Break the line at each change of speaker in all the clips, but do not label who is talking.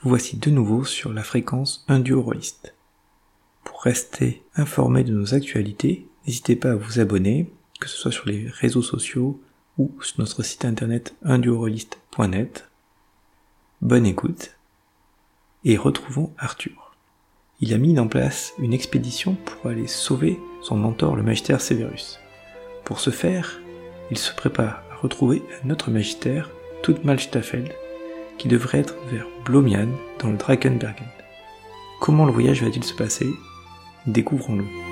vous voici de nouveau sur la fréquence Un duo rôliste. Pour rester informé de nos actualités, n'hésitez pas à vous abonner, que ce soit sur les réseaux sociaux ou sur notre site internet unduoroliste.net. Bonne écoute et retrouvons Arthur. Il a mis en place une expédition pour aller sauver son mentor le magistère Severus. Pour ce faire, il se prépare à retrouver un autre magistère, Tutmalstafeld, qui devrait être vers Blomian dans le Drakenbergen. Comment le voyage va-t-il se passer? Découvrons-le.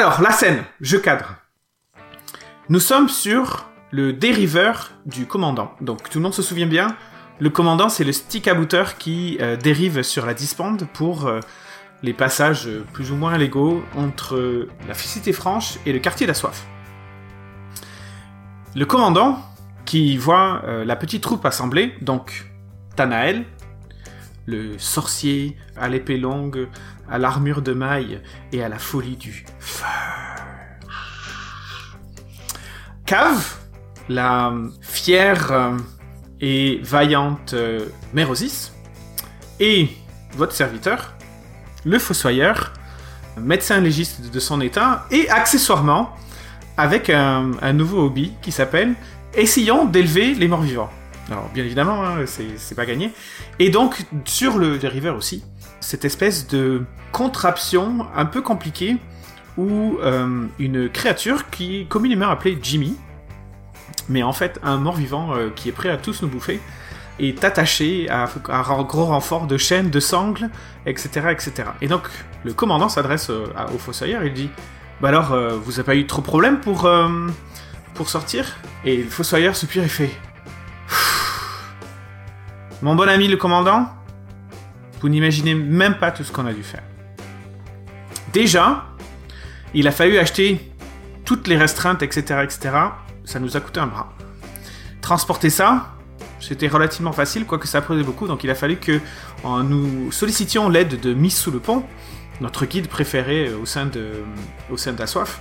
Alors, la scène, je cadre. Nous sommes sur le dériveur du commandant. Donc, tout le monde se souvient bien, le commandant, c'est le stick à qui euh, dérive sur la dispande pour euh, les passages euh, plus ou moins légaux entre la Cité Franche et le quartier de la Soif. Le commandant, qui voit la petite troupe assemblée, donc Tanael, le sorcier à l'épée longue, à l'armure de maille et à la folie du feu. Cave, la fière euh, et vaillante euh, Mérosis, et votre serviteur, le fossoyeur, médecin légiste de son état, et accessoirement avec un, nouveau hobby qui s'appelle Essayons d'élever les morts vivants. Alors, bien évidemment, hein, c'est pas gagné. Et donc, sur le dériveur aussi, cette espèce de contraption un peu compliquée où euh, une créature qui communément appelée Jimmy, mais en fait un mort-vivant euh, qui est prêt à tous nous bouffer, est attaché à, un gros renfort de chaînes, de sangles, etc. etc. Et donc le commandant s'adresse euh, au fossoyeur et dit Bah alors, vous avez pas eu trop de problèmes pour, pour sortir? Et le fossoyeur soupire et fait Mon bon ami le commandant, vous n'imaginez même pas tout ce qu'on a dû faire. Déjà, il a fallu acheter toutes les restreintes, etc., etc. Ça nous a coûté un bras. Transporter ça, c'était relativement facile, quoique ça prenait beaucoup, donc il a fallu que nous sollicitions l'aide de Miss sous le pont, notre guide préféré au sein de, au sein de la soif,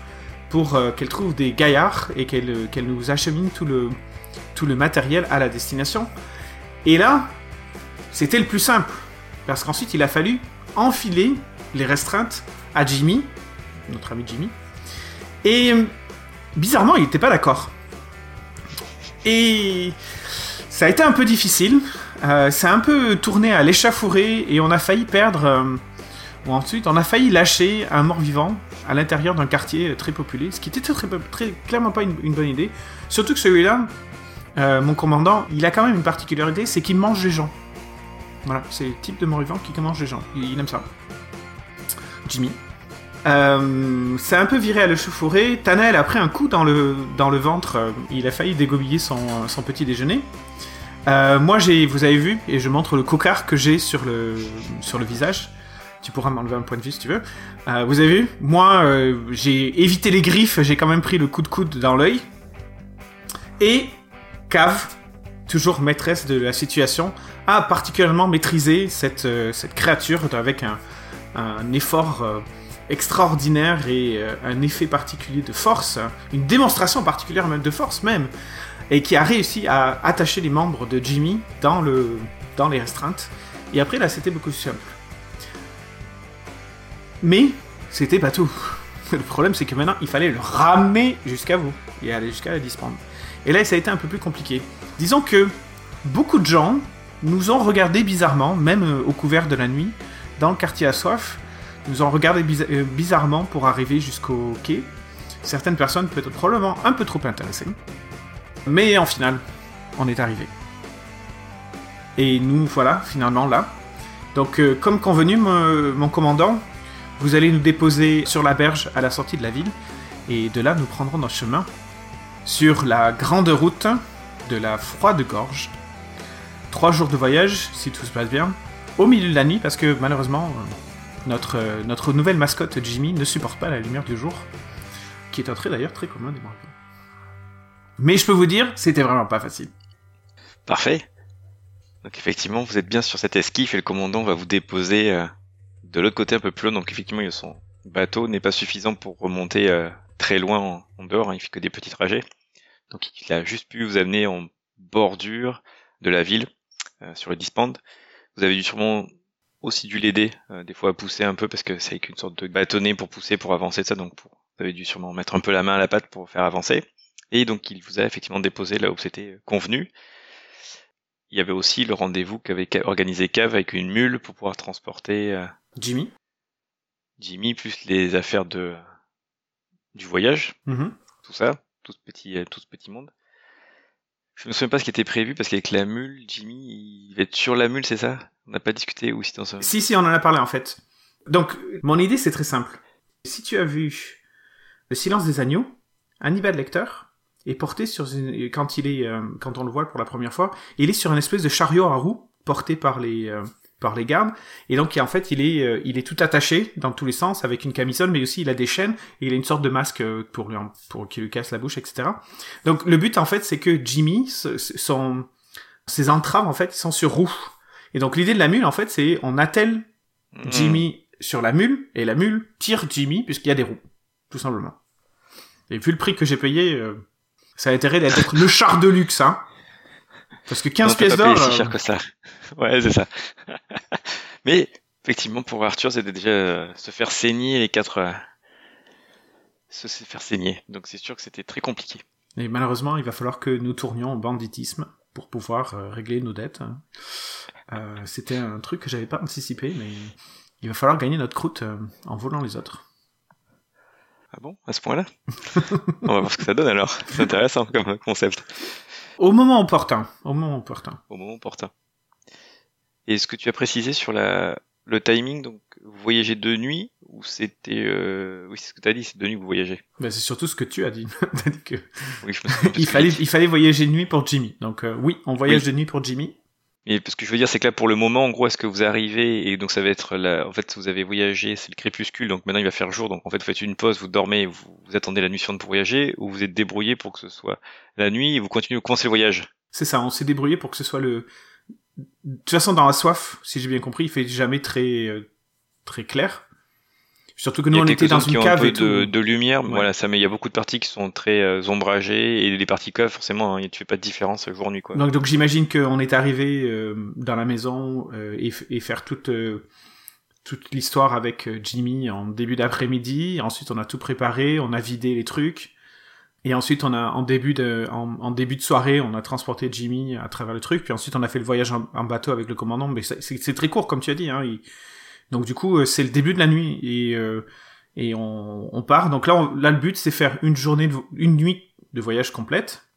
pour euh, qu'elle trouve des gaillards et qu'elle nous achemine tout le matériel à la destination. Et là, c'était le plus simple, parce qu'ensuite il a fallu enfiler les restreintes à Jimmy, notre ami Jimmy, et bizarrement il n'était pas d'accord. Et ça a été un peu difficile, euh, ça a un peu tourné à l'échafourée et on a failli perdre, euh, ou ensuite on a failli lâcher un mort-vivant à l'intérieur d'un quartier très populé, ce qui était très, clairement pas une, bonne idée. Surtout que celui-là, euh, mon commandant, il a quand même une particularité, c'est qu'il mange les gens. Voilà, c'est le type de mort-vivant qui mange les gens. Il, aime ça. Jimmy. Euh, c'est un peu viré à l'échauffourée. Tanel a pris un coup dans le, dans le ventre. Euh, il a failli dégobiller son, son petit déjeuner. Euh, moi, j'ai, vous avez vu, et je montre le cocard que j'ai sur le, sur le visage. Tu pourras m'enlever un point de vue si tu veux. Euh, vous avez vu Moi, j'ai évité les griffes, j'ai quand même pris le coup de coude dans l'œil. Et Cave, toujours maîtresse de la situation, particulièrement maîtrisé cette, euh, cette créature avec un, effort euh, extraordinaire et euh, un effet particulier de force, une démonstration particulière même de force même, et qui a réussi à attacher les membres de Jimmy dans, le, dans les restreintes. Et après, là, c'était beaucoup plus simple. Mais, c'était pas tout. Le problème, c'est que maintenant, il fallait le ramener jusqu'à vous, et aller jusqu'à la disprendre. Et là, ça a été un peu plus compliqué. Disons que beaucoup de gens nous ont regardé bizarrement, même euh, au couvert de la nuit, dans le quartier à soif, nous ont regardé euh, bizarrement pour arriver jusqu'au quai. Certaines personnes peut-être probablement un peu trop intéressées. Mais en final, on est arrivé. Et nous voilà finalement là. Donc euh, comme convenu, mon commandant, vous allez nous déposer sur la berge à la sortie de la ville. Et de là, nous prendrons notre chemin sur la grande route de la froide gorge. Trois jours de voyage, si tout se passe bien, au milieu de la nuit parce que malheureusement notre, notre nouvelle mascotte Jimmy ne supporte pas la lumière du jour, qui est un trait d'ailleurs très commun des morts-vivants. Mais je peux vous dire, c'était vraiment pas facile.
Parfait. Donc effectivement, vous êtes bien sur cette esquif et le commandant va vous déposer euh, de l'autre côté un peu plus loin. Donc effectivement, son bateau n'est pas suffisant pour remonter euh, très loin en, dehors. Hein. il fait que des petits trajets. Donc il a juste pu vous amener en bordure de la ville euh, sur le dispand. Vous avez dû sûrement aussi dû l'aider des fois à pousser un peu parce que c'est avec une sorte de bâtonnet pour pousser pour avancer ça. Donc vous avez dû sûrement mettre un peu la main à la patte pour faire avancer. Et donc il vous a effectivement déposé là où c'était convenu il y avait aussi le rendez-vous qu'avait organisé Cave avec une mule pour pouvoir transporter euh,
Jimmy.
Jimmy plus les affaires de du voyage,
mm-hmm.
tout ça, tout ce petit euh, tout ce petit monde. Je me souviens pas ce qui était prévu parce qu'avec la mule, Jimmy, il va être sur la mule, c'est ça? On n'a pas discuté ou si dans.
Si si, on en a parlé en fait. Donc mon idée c'est très simple. Si tu as vu Le Silence des agneaux, Hannibal Lecter est porté sur une, quand il est euh, quand on le voit pour la première fois, il est sur une espèce de chariot à roues porté par les euh, par les gardes et donc en fait il est euh, il est tout attaché dans tous les sens avec une camisole mais aussi il a des chaînes et il a une sorte de masque pour lui pour qu'il lui casse la bouche etc. Donc le but en fait c'est que Jimmy son ses entraves en fait sont sur roue et donc l'idée de la mule en fait c'est on attelle hmm. Jimmy sur la mule et la mule tire Jimmy puisqu'il y a des roues tout simplement. Et vu le prix que j'ai payé, ça a intérêt d'être le char de luxe, hein. Parce que 15 pièces d'or.
si cher euh, que ça. Ouais, c'est ça. Mais, effectivement, pour Arthur, c'était déjà euh, se faire saigner les quatre, euh, se faire saigner. Donc c'est sûr que c'était très compliqué.
Et malheureusement, il va falloir que nous tournions au banditisme pour pouvoir régler nos dettes. Hein. c'était un truc que j'avais pas anticipé, mais il va falloir gagner notre croûte en volant les autres.
Ah bon, à ce point-là? On va voir ce que ça donne alors. C'est intéressant comme concept.
Au moment opportun. Au moment opportun.
Au moment opportun. Et ce que tu as précisé sur la, le timing, donc vous voyagez de nuit ou c'était euh... oui c'est ce que tu as dit, c'est de nuit que vous voyagez?
Ben, c'est surtout ce que tu as dit. dit que oui, je me il fallait il fallait voyager de nuit pour Jimmy. Donc euh, oui, on voyage de nuit pour Jimmy.
Et ce que je veux dire, c'est que là, pour le moment, en gros, est-ce que vous arrivez et donc ça va être là, en fait, vous avez voyagé, c'est le crépuscule, donc maintenant il va faire jour, donc en fait, vous faites une pause, vous dormez, vous, attendez la nuit suivante pour voyager, ou vous êtes débrouillé pour que ce soit la nuit et vous continuez, vous commencez le voyage?
C'est ça, on s'est débrouillé pour que ce soit le. De toute façon, dans la soif, si j'ai bien compris, il fait jamais très euh, très clair. Surtout que nous, on était dans une cave et
de, de lumière, voilà, ça, mais il y a beaucoup de parties qui sont très euh, ombragées et les parties caves, forcément, hein, tu fais pas de différence jour-nuit, quoi.
Donc, donc j'imagine qu'on est arrivé euh, dans la maison euh, et, et, faire toute toute l'histoire avec Jimmy en début d'après-midi. Ensuite, on a tout préparé, on a vidé les trucs. Et ensuite, on a en début de en, en, début de soirée, on a transporté Jimmy à travers le truc. Puis ensuite, on a fait le voyage en, bateau avec le commandant. Mais c'est très court, comme tu as dit. Hein. Il, donc du coup, euh, c'est le début de la nuit et euh, et on, on, part. Donc là, là le but c'est faire une journée, de, une nuit de voyage complète.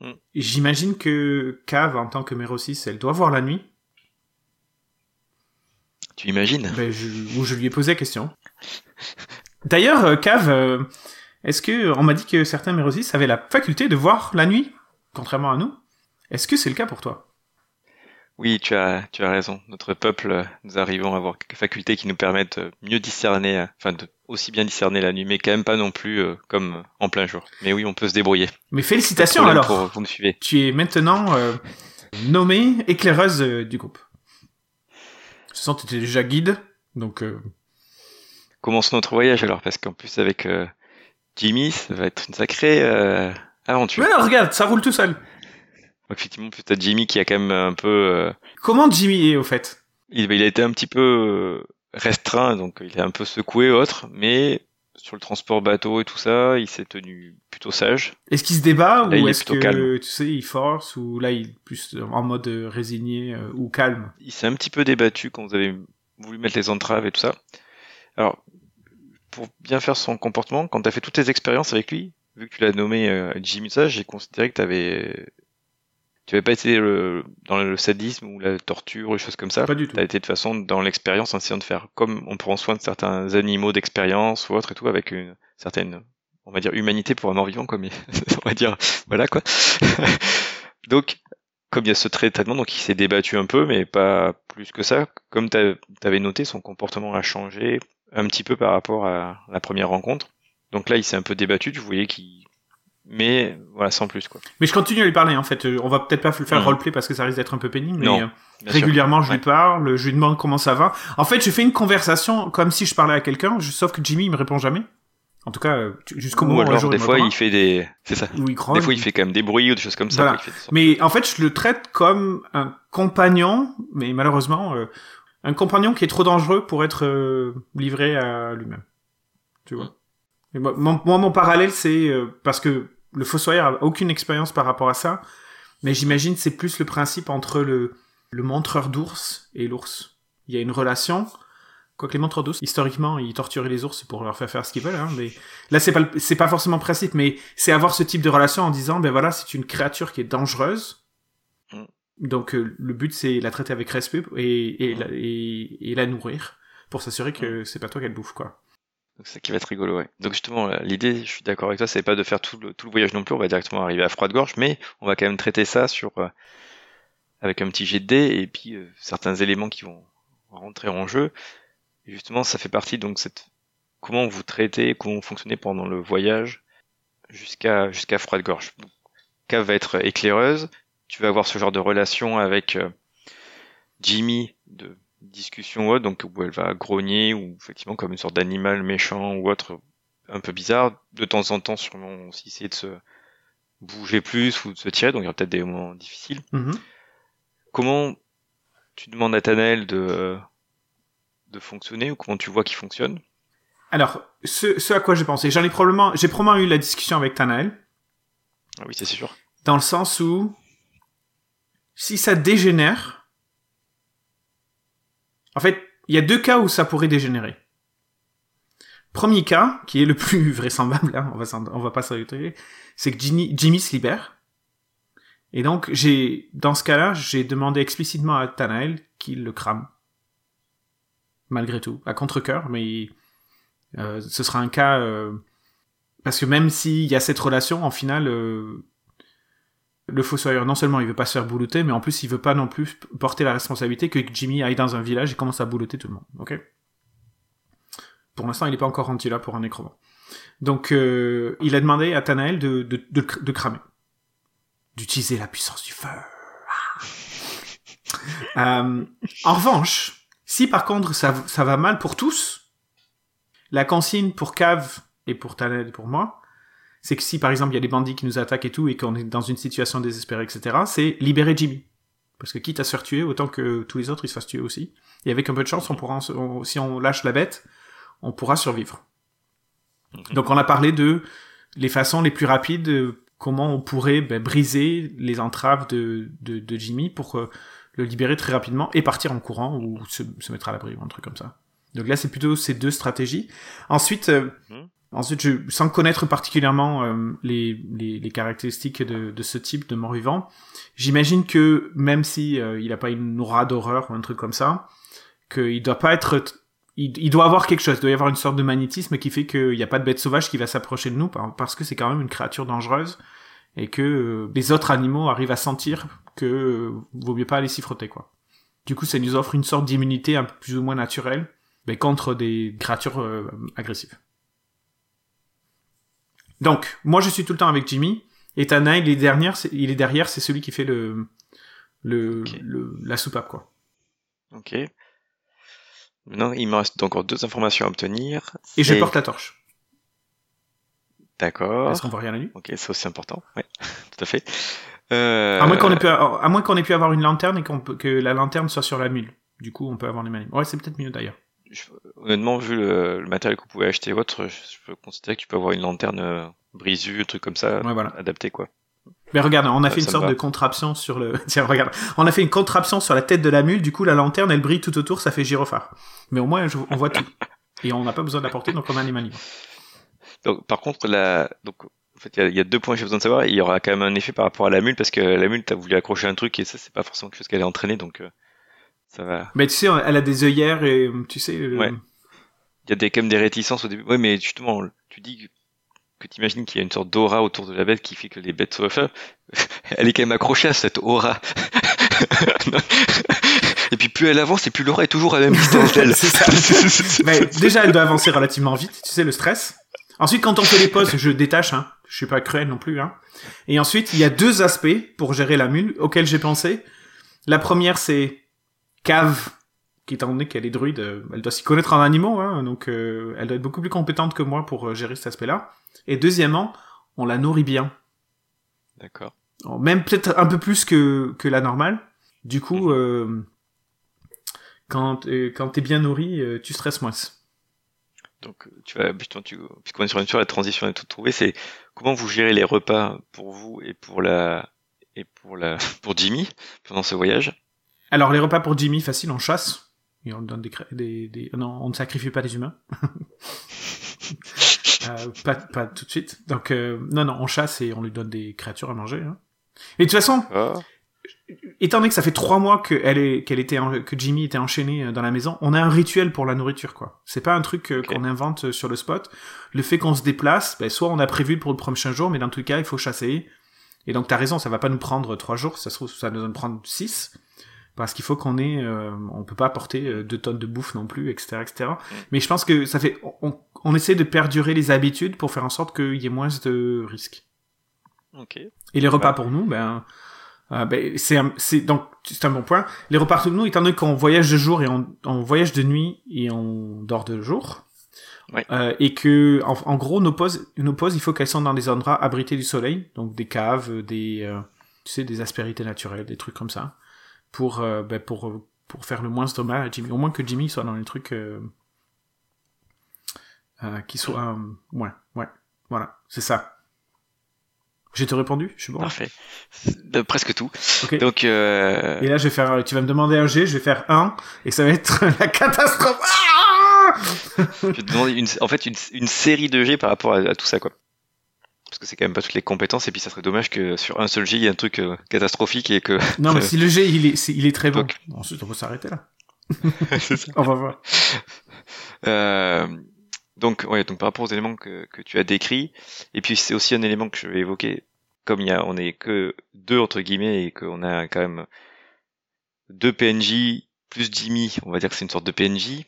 Mm. J'imagine que Cave, en tant que Mero 6, elle doit voir la nuit.
Tu imagines?
Ben, je, Ou je lui ai posé la question. D'ailleurs, euh, Cave, est-ce que on m'a dit que certains Mero 6 avaient la faculté de voir la nuit, contrairement à nous? Est-ce que c'est le cas pour toi?
Oui, tu as, tu as raison. Notre peuple, nous arrivons à avoir quelques facultés qui nous permettent de mieux discerner, enfin, de aussi bien discerner la nuit, mais quand même pas non plus euh, comme en plein jour. Mais oui, on peut se débrouiller.
Mais félicitations alors. Pour, vous me suivez. Tu es maintenant euh, nommée éclaireuse euh, du groupe. Je sens que tu étais déjà guide, donc.
Commençons notre voyage alors, parce qu'en plus avec Jimmy, ça va être une sacrée aventure.
Mais non, regarde, ça roule tout seul.
Effectivement, peut-être Jimmy qui a quand même un peu. Euh,
Comment Jimmy est au fait?
il, il, a été un petit peu euh, restreint, donc il est un peu secoué autre, mais sur le transport bateau et tout ça, il s'est tenu plutôt sage.
Est-ce qu'il se débat ou est-ce que tu sais il force ou là il est plus en mode résigné euh, ou calme?
Il s'est un petit peu débattu quand vous avez voulu mettre les entraves et tout ça. Alors pour bien faire son comportement, quand tu as fait toutes tes expériences avec lui, vu que tu l'as nommé Jimmy Sage, j'ai considéré que tu avais tu n'avais pas été dans le sadisme ou la torture ou des choses comme ça?
Pas du tout.
Tu as été de façon dans l'expérience en essayant de faire comme on prend soin de certains animaux d'expérience ou autre et tout avec une certaine, on va dire, humanité pour un mort vivant, comme on va dire, voilà quoi. Donc, comme il y a ce traitement, donc il s'est débattu un peu, mais pas plus que ça. Comme tu avais noté, son comportement a changé un petit peu par rapport à la première rencontre. Donc là, il s'est un peu débattu, tu voyais qu'il... Mais voilà, sans plus quoi.
Mais je continue à lui parler en fait. On va peut-être pas le faire mmh. roleplay parce que ça risque d'être un peu pénible, mais
non,
euh, régulièrement je lui parle, je lui demande comment ça va. En fait, je fais une conversation comme si je parlais à quelqu'un, sauf que Jimmy il me répond jamais. En tout cas, jusqu'au moment où
alors, des fois il fait des, c'est ça. des fois il fait quand même des bruits ou des choses comme ça.
mais en fait, je le traite comme un compagnon, mais malheureusement, euh, un compagnon qui est trop dangereux pour être euh, livré à lui-même. Tu vois. moi, mon, mon, parallèle, c'est euh, parce que le fossoyeur a aucune expérience par rapport à ça, mais j'imagine c'est plus le principe entre le le montreur d'ours et l'ours. Il y a une relation Quoique les montreurs d'ours, historiquement, ils torturaient les ours pour leur faire faire ce qu'ils veulent, hein, mais là, c'est pas, c'est pas forcément le principe, mais c'est avoir ce type de relation en disant, ben voilà, c'est une créature qui est dangereuse. Mm. Donc, euh, le but, c'est la traiter avec respect et, et, mm. la, et, la nourrir pour s'assurer que mm. c'est pas toi qu'elle bouffe, quoi.
Donc, c'est ça qui va être rigolo, ouais. Donc, justement, l'idée, je suis d'accord avec toi, c'est pas de faire tout le, tout le voyage non plus, on va directement arriver à froide-gorge, mais on va quand même traiter ça sur, euh, avec un petit jet de dés et puis euh, certains éléments qui vont rentrer en jeu justement, ça fait partie donc cette comment vous traitez, comment vous fonctionnez pendant le voyage jusqu'à jusqu'à froide gorge. Cave va être éclaireuse. Tu vas avoir ce genre de relation avec euh, Jimmy de discussion ou autre, donc où elle va grogner ou effectivement comme une sorte d'animal méchant ou autre un peu bizarre. De temps en temps, sûrement aussi essayer de se bouger plus ou de se tirer, donc il y aura peut-être des moments difficiles.
Mm-hmm.
Comment tu demandes à Tanel de de fonctionner ou comment tu vois qu'il fonctionne?
Alors, ce, à quoi j'ai pensé, j'en ai probablement, j'ai probablement eu la discussion avec Tanael.
Ah oui, c'est sûr.
Dans le sens où, si ça dégénère, en fait, il y a deux cas où ça pourrait dégénérer. Premier cas, qui est le plus vraisemblable, hein, on va on va pas s'arrêter, c'est que Jimmy, se libère. Et donc, j'ai, dans ce cas-là, j'ai demandé explicitement à Tanael qu'il le crame malgré tout, à contre-coeur, mais euh, ce sera un cas... Euh, parce que même s'il y a cette relation, en final, euh, le fossoyeur, non seulement il veut pas se faire boulotter, mais en plus il veut pas non plus porter la responsabilité que Jimmy aille dans un village et commence à boulotter tout le monde. Ok? Pour l'instant, il n'est pas encore rendu là pour un nécromant. Donc, il a demandé à Tanael de, de, de, cramer. D'utiliser la puissance du feu. en revanche, si par contre ça, ça va mal pour tous, la consigne pour Cave et pour Taled et pour moi, c'est que si par exemple il y a des bandits qui nous attaquent et tout et qu'on est dans une situation désespérée, etc., c'est libérer Jimmy. Parce que quitte à se faire tuer, autant que tous les autres ils se fassent tuer aussi. Et avec un peu de chance, on pourra, si on lâche la bête, on pourra survivre. Donc on a parlé de les façons les plus rapides, comment on pourrait ben, briser les entraves de, de, de Jimmy pour euh, le libérer très rapidement et partir en courant ou se, mettre à l'abri ou un truc comme ça. Donc là, c'est plutôt ces deux stratégies. Ensuite, euh, mhm. Ensuite, je, sans connaître particulièrement euh, les, les, les, caractéristiques de, de, ce type de mort-vivant, j'imagine que même si euh, il a pas une aura d'horreur ou un truc comme ça, qu'il doit pas être il, il, doit avoir quelque chose, il doit y avoir une sorte de magnétisme qui fait qu'il n'y a pas de bête sauvage qui va s'approcher de nous parce que c'est quand même une créature dangereuse et que les autres animaux arrivent à sentir que euh, vaut mieux pas aller s'y frotter, quoi. Du coup, ça nous offre une sorte d'immunité un peu plus ou moins naturelle, contre des créatures euh, agressives. Donc, moi, je suis tout le temps avec Jimmy, et Tana, il est derrière, il est derrière, c'est celui qui fait le, le, la soupape, quoi.
Ok. Maintenant, il me reste encore deux informations à obtenir.
Et je porte la torche.
D'accord.
Est-ce qu'on voit rien la nuit
Ok, c'est aussi important. Oui, tout à fait.
Euh... À moins qu'on ait pu, à moins qu'on ait pu avoir une lanterne et qu'on que la lanterne soit sur la mule. Du coup, on peut avoir les manips. Ouais, c'est peut-être mieux d'ailleurs.
Honnêtement, vu le, matériel que vous pouvez acheter autre, je peux considérer que tu peux avoir une lanterne euh, brisue, un truc comme ça,
ouais, voilà.
adapté quoi.
Mais regarde, on a fait une sorte de contraption sur le. Tiens, regarde, on a fait une contraption sur la tête de la mule. Du coup, la lanterne, elle brille tout autour, ça fait gyrophare. Mais au moins, on voit tout. Et on n'a pas besoin de la porter, donc on a les.
Donc, par contre, la, donc, en fait, il y, a deux points que j'ai besoin de savoir. Il y aura quand même un effet par rapport à la mule parce que la mule, t'as voulu accrocher un truc et ça, c'est pas forcément quelque chose qu'elle est entraînée, donc euh, ça va.
Mais tu sais, elle a des œillères et tu sais.
Ouais. Il y a des, quand même des réticences au début. Ouais, mais justement, tu dis que tu imagines qu'il y a une sorte d'aura autour de la bête qui fait que les bêtes soient elle est quand même accrochée à cette aura. et puis plus elle avance et plus l'aura est toujours à la même distance d'elle.
Mais déjà, elle doit avancer relativement vite, tu sais, le stress. Ensuite, quand on fait les postes, je détache, hein. Je suis pas cruel non plus, hein. Et ensuite, il y a deux aspects pour gérer la mule auxquels j'ai pensé. La première, c'est cave, qui étant donné qu'elle est druide, euh, elle doit s'y connaître en animaux, hein, donc euh, elle doit être beaucoup plus compétente que moi pour euh, gérer cet aspect-là. Et deuxièmement, on la nourrit bien.
D'accord.
Même peut-être un peu plus que, que la normale. Du coup, mhm. quand, quand t'es bien nourri, tu stresses moins.
Donc, tu vas, puisqu'on est sur une sur la transition est tout trouvé, c'est comment vous gérez les repas pour vous et pour la et pour la pour Jimmy pendant ce voyage?
Alors les repas pour Jimmy, facile, on chasse et on donne des, des, des... non, on ne sacrifie pas des humains. euh, pas, pas tout de suite. Donc euh, non, non, on chasse et on lui donne des créatures à manger. Hein. Et de toute façon, oh. étant donné que ça fait trois mois que elle est, qu'elle était, que Jimmy était enchaîné euh, dans la maison, on a un rituel pour la nourriture, quoi. C'est pas un truc euh, qu'on invente sur le spot. Le fait qu'on se déplace, ben, soit on a prévu pour le prochain jour, mais dans tout cas, il faut chasser. Et donc t'as raison, ça va pas nous prendre trois jours, ça se trouve, ça nous en prendre six parce qu'il faut qu'on ait, euh, on peut pas apporter euh, deux tonnes de bouffe non plus, etc., etc. Mm. Mais je pense que ça fait, on, on, essaie de perdurer les habitudes pour faire en sorte qu'il y ait moins de risques.
Ok.
Et les repas pour nous, ben, euh, ben c'est, c'est donc c'est un bon point. Les repas pour nous, étant donné qu'on voyage de jour et on, on, voyage de nuit et on dort de jour.
Ouais.
Euh, et que en, en, gros nos pauses, nos pauses, il faut qu'elles soient dans des endroits abrités du soleil, donc des caves, des, euh, tu sais, des aspérités naturelles, des trucs comme ça pour, euh, ben pour, euh, pour faire le moins de mal à Jimmy. Au moins que Jimmy soit dans les trucs euh, euh, qui soient... ouais, ouais, voilà, c'est ça. J'ai te répondu? Je suis bon
Parfait. De presque tout. Donc, euh...
Et là, je vais faire. Tu vas me demander un G, je vais faire un, et ça va être la catastrophe. Ah
je vais te demander une, en fait une, une série de G par rapport à, à tout ça, quoi parce que c'est quand même pas toutes les compétences et puis ça serait dommage que sur un seul G il y ait un truc euh, catastrophique et que
non mais si le G il est il est très bon. Ensuite on peut s'arrêter là. On va voir.
Euh, donc ouais donc par rapport aux éléments que, que tu as décrits et puis c'est aussi un élément que je vais évoquer comme il y a on est que deux entre guillemets et qu'on a quand même deux PNJ plus Jimmy on va dire que c'est une sorte de PNJ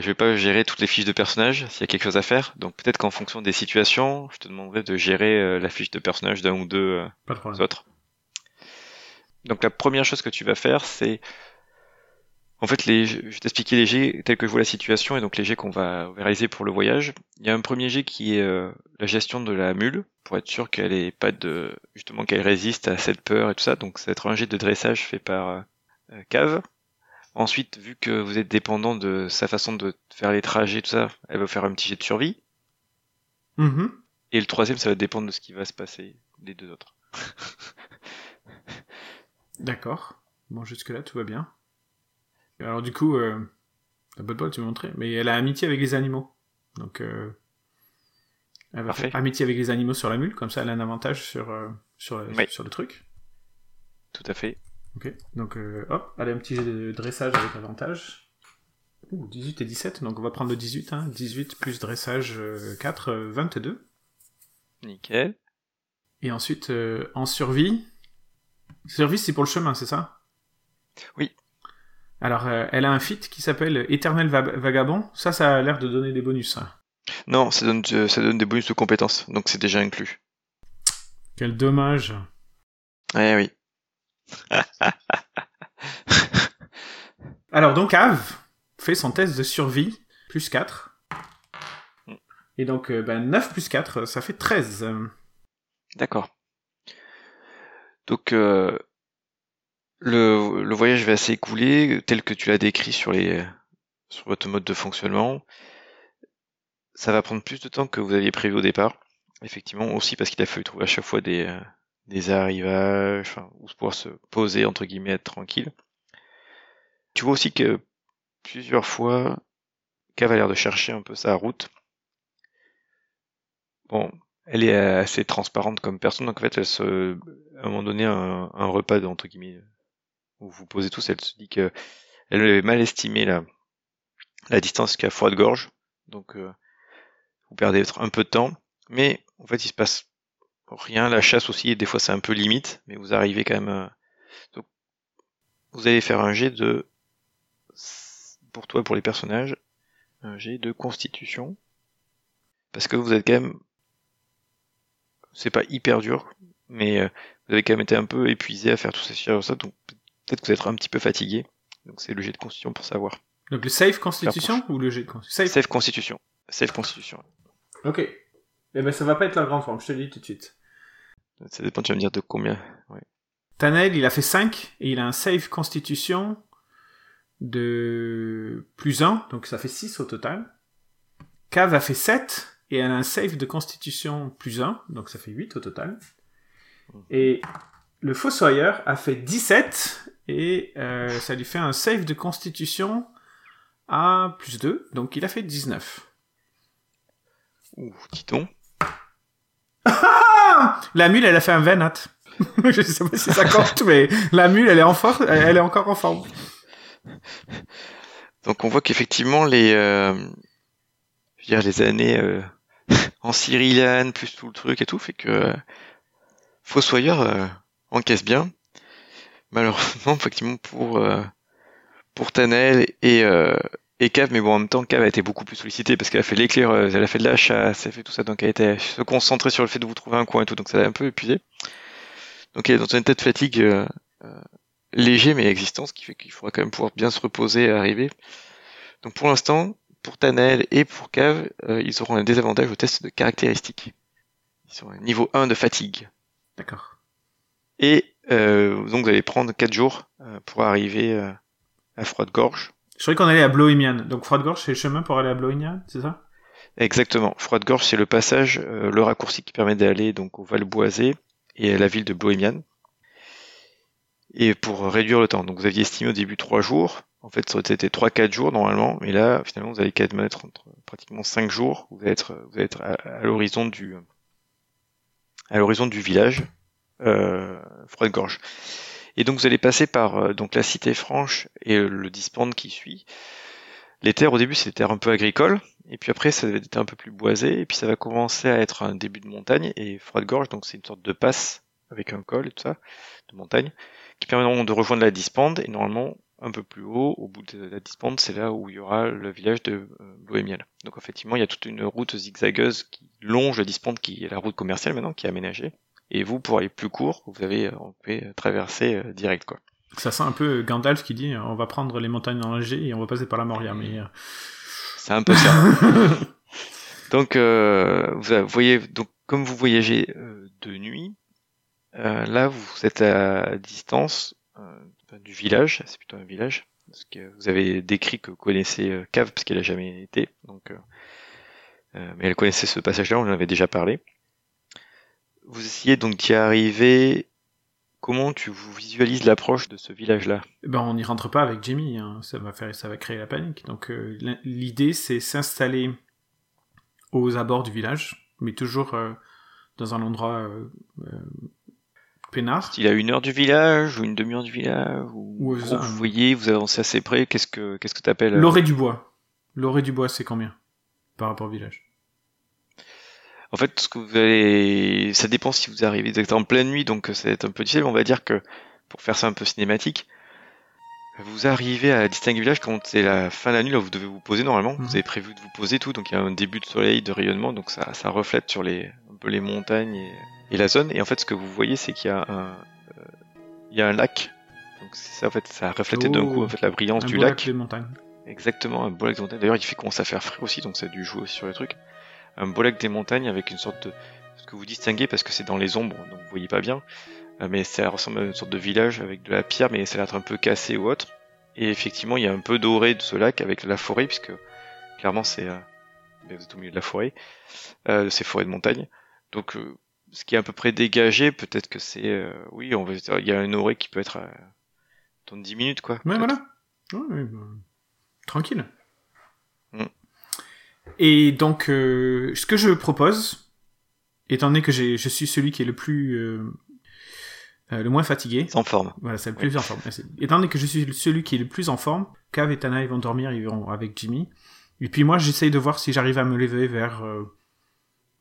je vais pas gérer toutes les fiches de personnages s'il y a quelque chose à faire. Donc peut-être qu'en fonction des situations, je te demanderai de gérer euh, la fiche de personnage d'un ou deux euh, autres. Donc la première chose que tu vas faire, c'est en fait, les, je vais t'expliquer les jets tels que je vois la situation et donc les jets qu'on va réaliser pour le voyage. Il y a un premier jet qui est euh, la gestion de la mule pour être sûr qu'elle ait pas de justement qu'elle résiste à cette peur et tout ça. Donc ça va être un jet de dressage fait par Cave. Ensuite, vu que vous êtes dépendant de sa façon de faire les trajets, tout ça, elle va faire un petit jet de survie.
Mm-hmm.
Et le troisième, ça va dépendre de ce qui va se passer des deux autres.
D'accord. Bon, jusque-là, tout va bien. Alors, du coup, euh, pas de bol, tu m'as montré, mais elle a amitié avec les animaux. Donc, euh, elle va faire amitié avec les animaux sur la mule, comme ça, elle a un avantage sur, euh, sur, sur le truc.
Tout à fait.
Ok, donc euh, hop, allez, un petit dressage avec avantage. Ouh, 18 et 17, donc on va prendre le 18, hein. 18 plus dressage 4, euh, 22. Euh,
Nickel.
Et ensuite, en survie. Survie, c'est pour le chemin, c'est ça?
Oui.
Alors, elle a un feat qui s'appelle Éternel Vagabond. Ça, ça a l'air de donner des bonus. Hein.
Non, ça donne, ça donne des bonus de compétences, donc c'est déjà inclus.
Quel dommage.
Eh oui.
Alors donc Ave fait son test de survie, plus 4. Et donc euh, ben, 9 plus 4, ça fait 13.
D'accord. Donc euh, le, voyage va s'écouler tel que tu l'as décrit sur, sur votre mode de fonctionnement. Ça va prendre plus de temps que vous aviez prévu au départ. Effectivement, aussi parce qu'il a fallu trouver à chaque fois des, euh, des arrivages, ou pouvoir se poser, entre guillemets, être tranquille. Tu vois aussi que plusieurs fois, Cave a l'air de chercher un peu sa route. Bon, elle est assez transparente comme personne, donc en fait, elle se, à un moment donné, un, repas, entre guillemets, où vous posez tous, elle se dit que elle avait mal estimé la, la distance qu'à Froide Gorge, donc euh, vous perdez un peu de temps. Mais en fait, il se passe rien. La chasse aussi, des fois, c'est un peu limite, mais vous arrivez quand même. à- Donc, vous allez faire un jet de pour toi, pour les personnages, un jet de constitution, parce que vous êtes quand même. C'est pas hyper dur, mais euh, vous avez quand même été un peu épuisé à faire tous ces chats ça, donc peut-être que vous êtes un petit peu fatigué. Donc c'est le jet de constitution pour savoir.
Donc le save constitution ou le G de constitution? Save.
Save constitution. Save constitution.
Ok. Eh ben ça va pas être la grande forme, je te le dis tout de suite.
Ça dépend, tu vas me dire de combien. Ouais.
Tanel, il a fait 5 et il a un save constitution de plus 1, donc ça fait 6 au total. Cav a fait 7 et elle a un save de constitution plus 1, donc ça fait 8 au total. Et le Fossoyeur a fait 17 et euh, ça lui fait un save de constitution à plus 2, donc il a fait 19.
Ouh, dis donc.
La mule, elle a fait un 20 nat. Je sais pas si ça compte, mais la mule, elle est, en elle est encore en forme.
Donc on voit qu'effectivement les, euh, dire les années euh, en Cyrilane plus tout le truc et tout fait que euh, Fossoyeur encaisse bien. Malheureusement effectivement pour pour Tanel et et Cave, mais bon en même temps Cave a été beaucoup plus sollicitée parce qu'elle a fait l'éclaireuse, elle a fait de la chasse, elle a fait tout ça donc elle était se concentrer sur le fait de vous trouver un coin et tout donc ça l'a un peu épuisé. Donc elle est dans une tête de fatigue euh, euh, léger mais existant, ce qui fait qu'il faudra quand même pouvoir bien se reposer et arriver. Donc pour l'instant, pour Tanel et pour Cave, euh, ils auront un désavantage au test de caractéristiques. Ils sont à niveau 1 de fatigue.
D'accord.
Et euh, donc vous allez prendre 4 jours euh, pour arriver euh, à Froide-Gorge.
Je croyais qu'on allait à Bloemian. Donc Froide-Gorge, c'est le chemin pour aller à Bloemian, c'est ça?
Exactement. Froide-Gorge, c'est le passage, euh, le raccourci qui permet d'aller donc au Val Boisé et à la ville de Bohémian. Et pour réduire le temps. Donc vous aviez estimé au début 3 jours. En fait, ça aurait été 3-4 jours normalement. Mais là, finalement, vous allez être entre pratiquement 5 jours. Vous allez être, à, l'horizon du, à l'horizon du village, euh, Froide-Gorge. Et donc vous allez passer par euh, donc la cité franche et euh, le dispande qui suit. Les terres au début c'était des terres un peu agricoles, et puis après ça va être un peu plus boisé, et puis ça va commencer à être un début de montagne, et Froide-Gorge, donc c'est une sorte de passe avec un col et tout ça, de montagne, qui permettront de rejoindre la dispande, et normalement un peu plus haut, au bout de la dispande, c'est là où il y aura le village de euh, Bohémiel. Donc effectivement il y a toute une route zigzagueuse qui longe la dispande, qui est la route commerciale maintenant, qui est aménagée, et vous pour aller plus court, vous avez euh, vous pouvez traverser euh, direct quoi.
Ça sent un peu Gandalf qui dit on va prendre les montagnes enneigées et on va passer par la Moria. Mais euh,
C'est un peu ça. donc, euh, vous voyez, donc comme vous voyagez euh, de nuit, euh, là vous êtes à distance euh, du village. C'est plutôt un village parce que vous avez décrit que vous connaissez euh, Cave parce qu'elle a jamais été. Donc, euh, euh, mais elle connaissait ce passage-là. On en avait déjà parlé. Vous essayez donc d'y arriver. Comment tu vous visualises l'approche de ce village-là?
Ben on n'y rentre pas avec Jimmy. hein. Ça va faire, ça va créer la panique. Donc euh, l'idée c'est s'installer aux abords du village, mais toujours euh, dans un endroit euh, euh, peinard.
Il a une heure du village ou une demi-heure du village ou
ça,
vous voyez, vous avancez assez près. Qu'est-ce que qu'est-ce que t'appelles
L'orée du bois. L'orée du bois, c'est combien par rapport au village?
En fait, ce que vous allez, ça dépend si vous arrivez exactement en pleine nuit, donc euh, ça va être un peu difficile. mais On va dire que pour faire ça un peu cinématique, vous arrivez à distinguer le village quand c'est la fin de la nuit, là où vous devez vous poser normalement.
Mhm.
Vous avez prévu de vous poser tout, donc il y a un début de soleil, de rayonnement, donc ça, ça reflète sur les un peu les montagnes et, et la zone. Et en fait, ce que vous voyez, c'est qu'il y a un euh, il y a un lac. Donc c'est ça en fait, ça reflète d'un
Oh.
coup en fait la brillance
Un
du
beau
lac.
des montagnes.
Exactement, un beau lac des montagnes. D'ailleurs, il fait commence à faire frais aussi, donc ça a dû jouer aussi sur le truc. Un beau lac des montagnes avec une sorte de... Ce que vous distinguez parce que c'est dans les ombres, donc vous voyez pas bien. Euh, Mais ça ressemble à une sorte de village avec de la pierre, mais ça a l'air un peu cassé ou autre. Et effectivement, il y a un peu doré de ce lac avec la forêt, puisque clairement c'est... euh, Vous êtes au milieu de la forêt, euh, de ces forêts de montagne. Donc, euh, ce qui est à peu près dégagé, peut-être que c'est... euh, oui, on va dire, il y a une orée qui peut être... à dans 10 minutes, quoi.
Ouais, voilà. Ouais, ouais, bah, tranquille. Et donc, euh, ce que je propose, étant donné que je suis celui qui est le plus, euh, euh, le moins fatigué,
en forme.
voilà, c'est le plus en forme. Étant donné que je suis celui qui est le plus en forme, Cav et Tana ils vont dormir, ils vont avec Jimmy. Et puis moi, j'essaye de voir si j'arrive à me lever vers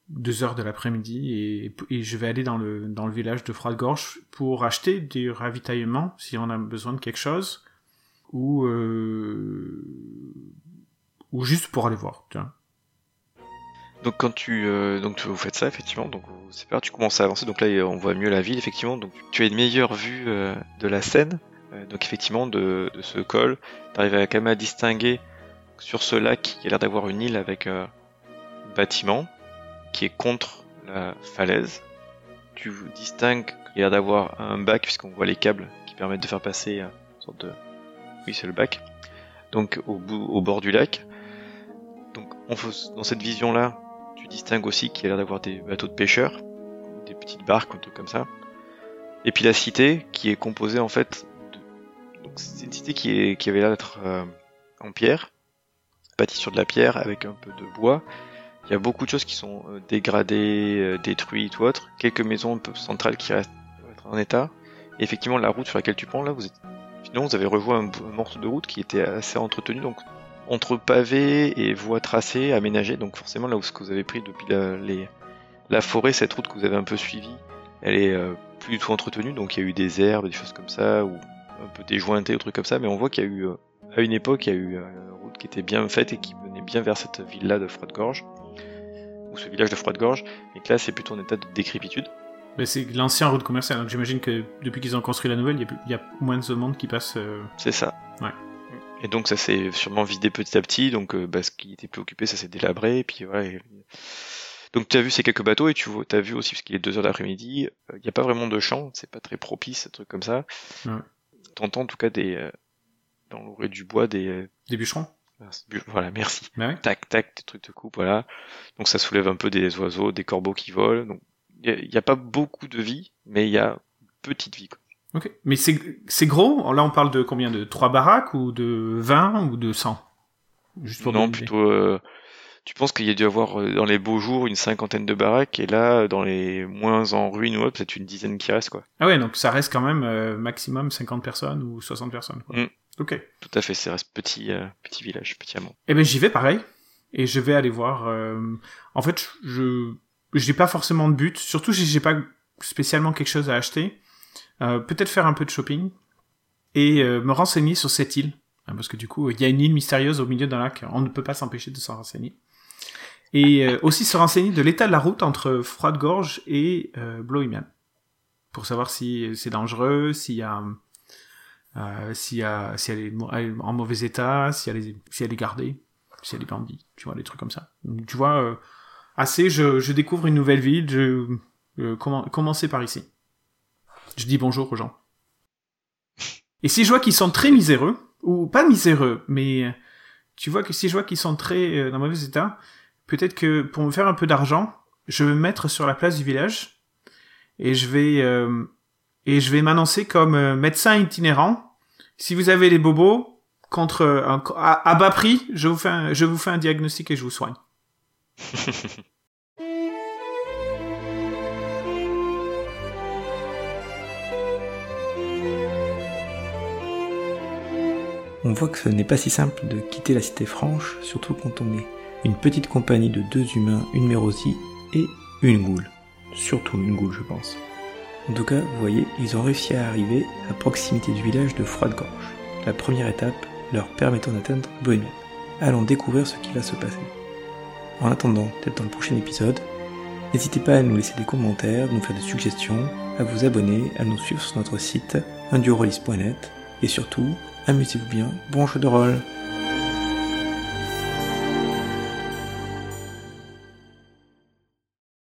2 heures de l'après-midi et, et, je vais aller dans le, dans le village de Froide-Gorge pour acheter du ravitaillement si on a besoin de quelque chose ou, euh, ou juste pour aller voir. Tiens.
Donc quand tu euh, donc vous faites ça effectivement donc c'est pas tu commences à avancer donc là on voit mieux la ville effectivement donc tu as une meilleure vue euh, de la scène euh, donc effectivement de, ce col. Tu arrives à quand même à distinguer sur ce lac qui a l'air d'avoir une île avec un bâtiment qui est contre la falaise. Tu distingues qu'il y a l'air d'avoir un bac puisqu'on voit les câbles qui permettent de faire passer une sorte de oui c'est le bac donc au bout au bord du lac. Donc on, dans cette vision là tu distingues aussi qu'il y a l'air d'avoir des bateaux de pêcheurs, des petites barques, un truc comme ça. Et puis la cité, qui est composée en fait de... C'est une cité qui, avait l'air d'être euh, en pierre, bâtie sur de la pierre avec un peu de bois. Il y a beaucoup de choses qui sont euh, dégradées, euh, détruites ou autres. Quelques maisons centrales qui restent en état. Et effectivement, la route sur laquelle tu prends là, vous êtes... Finalement, vous avez rejoint un, un morceau de route qui était assez entretenu, donc entre pavés et voies tracées, aménagées. Donc forcément, là où ce que vous avez pris depuis la, les, la forêt, cette route que vous avez un peu suivie, elle est euh, plus du tout entretenue. Donc il y a eu des herbes, des choses comme ça, ou un peu déjointées, ou trucs comme ça. Mais on voit qu'il y a eu, euh, à une époque, il y a eu euh, une route qui était bien faite et qui menait bien vers cette ville-là de Froide-Gorge, ou ce village de Froide-Gorge. Et que là, c'est plutôt en état de décrépitude.
Mais c'est l'ancien route commerciale, donc j'imagine que depuis qu'ils ont construit la nouvelle, il y, a moins de monde qui passe.
C'est ça.
Ouais.
Et donc ça s'est sûrement vidé petit à petit, donc euh, bah, ce qui était plus occupé, ça s'est délabré, et puis ouais. Donc tu as vu ces quelques bateaux, et tu as vu aussi, parce qu'il est 2 heures d'après-midi, il euh, n'y a pas vraiment de champ, c'est pas très propice, un truc comme ça. T'entends en tout cas des... Euh, dans l'orée du bois, des...
Des bûcherons
Voilà, merci. Tac, tac, des trucs de coupe, voilà. Donc ça soulève un peu des oiseaux, des corbeaux qui volent, donc il n'y a, a, pas beaucoup de vie, mais il y a petite vie, quoi.
Ok. Mais c'est gros? Là, on parle de combien? De 3 baraques ou de 20 ou de 100
Juste pour Non, plutôt... Euh, tu penses qu'il y a dû avoir euh, dans les beaux jours une cinquantaine de baraques et là, dans les moins en ruine ou autre, peut-être une dizaine qui reste, quoi.
Ah ouais, donc ça reste quand même euh, maximum 50 personnes ou 60 personnes, quoi.
Mm.
Ok.
Tout à fait, ça reste petit, euh, petit village, petit hameau.
Eh ben j'y vais pareil. Et je vais aller voir... En fait, je... J'ai pas forcément de but. Surtout, j'ai pas spécialement quelque chose à acheter. Euh, peut-être faire un peu de shopping et euh, me renseigner sur cette île. Hein, parce que du coup, il y a une île mystérieuse au milieu d'un lac, on ne peut pas s'empêcher de s'en renseigner. Et euh, aussi se renseigner de l'état de la route entre Froide-Gorge et euh, Pour savoir si c'est dangereux, y a... Euh, si, elle, est, en mauvais état, si elle, est, si elle est gardée, si elle est bandit, tu vois, des trucs comme ça. Tu vois, assez, je, je, découvre une nouvelle ville, je, commencer par ici je dis bonjour aux gens. Et si je vois qu'ils sont très miséreux, ou pas miséreux, mais tu vois que si je vois qu'ils sont très euh, dans mauvais état, peut-être que pour me faire un peu d'argent, je vais me mettre sur la place du village et je vais euh, et je vais m'annoncer comme euh, médecin itinérant. Si vous avez des bobos contre un, à, bas prix, je vous fais je vous fais un diagnostic et je vous soigne.
on voit que ce n'est pas si simple de quitter la cité franche, surtout quand on est une petite compagnie de deux humains, une mérosie et une goule. Surtout une goule, je pense. En tout cas, vous voyez, ils ont réussi à arriver à proximité du village de Froide-Gorge. La première étape leur permettant d'atteindre Bohemian. Allons découvrir ce qui va se passer. En attendant, peut-être dans le prochain épisode, n'hésitez pas à nous laisser des commentaires, nous faire des suggestions, à vous abonner, à nous suivre sur notre site indurolis.net et surtout amusez-vous bien, bon jeu de rôle